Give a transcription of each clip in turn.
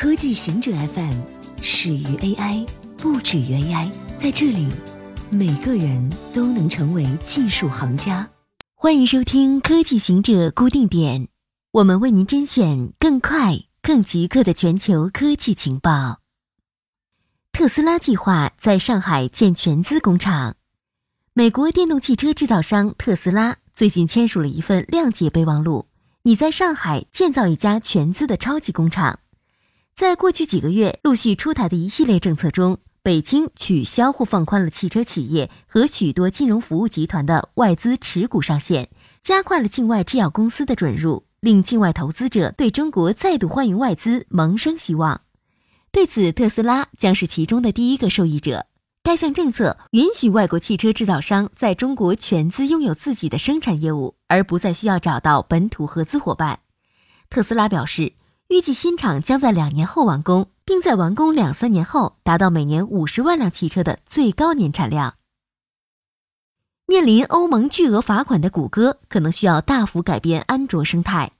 科技行者 FM 始于 AI，不止于 AI。在这里，每个人都能成为技术行家。欢迎收听科技行者固定点，我们为您甄选更快、更即刻的全球科技情报。特斯拉计划在上海建全资工厂。美国电动汽车制造商特斯拉最近签署了一份谅解备忘录，拟在上海建造一家全资的超级工厂。在过去几个月陆续出台的一系列政策中，北京取消或放宽了汽车企业和许多金融服务集团的外资持股上限，加快了境外制药公司的准入，令境外投资者对中国再度欢迎外资萌生希望。对此，特斯拉将是其中的第一个受益者。该项政策允许外国汽车制造商在中国全资拥有自己的生产业务，而不再需要找到本土合资伙伴。特斯拉表示。预计新厂将在两年后完工，并在完工两三年后达到每年五十万辆汽车的最高年产量。面临欧盟巨额罚款的谷歌，可能需要大幅改变安卓生态。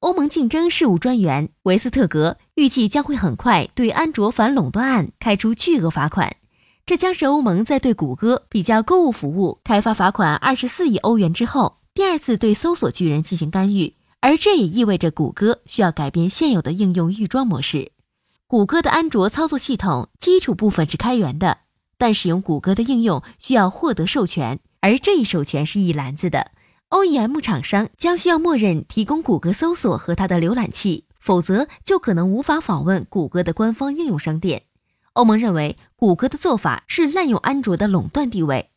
欧盟竞争事务专员维斯特格预计将会很快对安卓反垄断案开出巨额罚款，这将是欧盟在对谷歌比较购物服务开发罚款二十四亿欧元之后，第二次对搜索巨人进行干预。而这也意味着谷歌需要改变现有的应用预装模式。谷歌的安卓操作系统基础部分是开源的，但使用谷歌的应用需要获得授权，而这一授权是一篮子的。OEM 厂商将需要默认提供谷歌搜索和它的浏览器，否则就可能无法访问谷歌的官方应用商店。欧盟认为谷歌的做法是滥用安卓的垄断地位。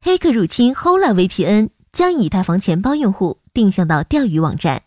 黑客入侵 Hola VPN。将以太坊钱包用户定向到钓鱼网站。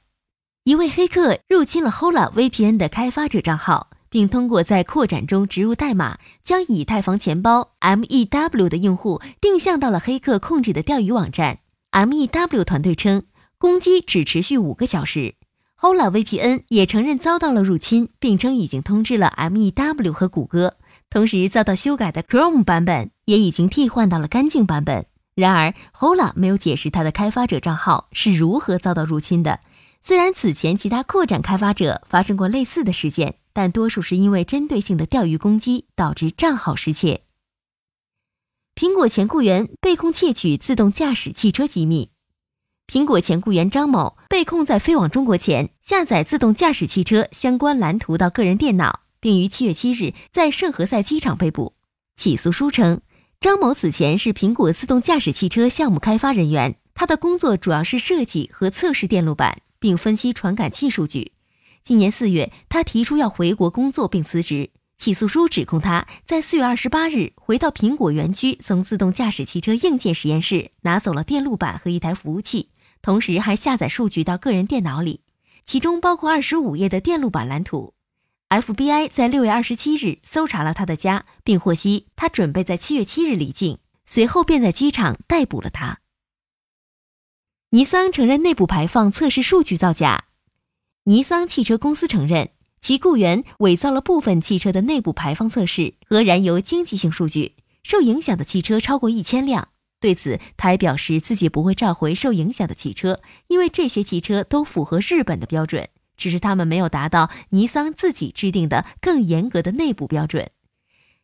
一位黑客入侵了 Hola VPN 的开发者账号，并通过在扩展中植入代码，将以太坊钱包 MEW 的用户定向到了黑客控制的钓鱼网站。MEW 团队称，攻击只持续五个小时。Hola VPN 也承认遭到了入侵，并称已经通知了 MEW 和谷歌，同时遭到修改的 Chrome 版本也已经替换到了干净版本。然而，Hola 没有解释它的开发者账号是如何遭到入侵的。虽然此前其他扩展开发者发生过类似的事件，但多数是因为针对性的钓鱼攻击导致账号失窃。苹果前雇员被控窃取自动驾驶汽车机密。苹果前雇员张某被控在飞往中国前下载自动驾驶汽车相关蓝图到个人电脑，并于七月七日在圣何塞机场被捕。起诉书称。张某此前是苹果自动驾驶汽车项目开发人员，他的工作主要是设计和测试电路板，并分析传感器数据。今年四月，他提出要回国工作并辞职。起诉书指控他在四月二十八日回到苹果园区，从自动驾驶汽车硬件实验室拿走了电路板和一台服务器，同时还下载数据到个人电脑里，其中包括二十五页的电路板蓝图。FBI 在六月二十七日搜查了他的家，并获悉他准备在七月七日离境，随后便在机场逮捕了他。尼桑承认内部排放测试数据造假。尼桑汽车公司承认其雇员伪造了部分汽车的内部排放测试和燃油经济性数据，受影响的汽车超过一千辆。对此，他还表示自己不会召回受影响的汽车，因为这些汽车都符合日本的标准。只是他们没有达到尼桑自己制定的更严格的内部标准。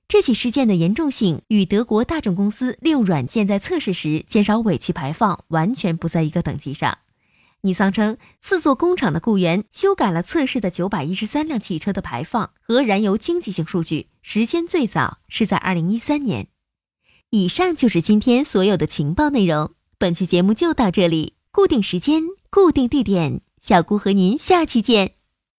这起事件的严重性与德国大众公司利用软件在测试时减少尾气排放完全不在一个等级上。尼桑称，四座工厂的雇员修改了测试的九百一十三辆汽车的排放和燃油经济性数据，时间最早是在二零一三年。以上就是今天所有的情报内容。本期节目就到这里，固定时间，固定地点。小姑和您下期见。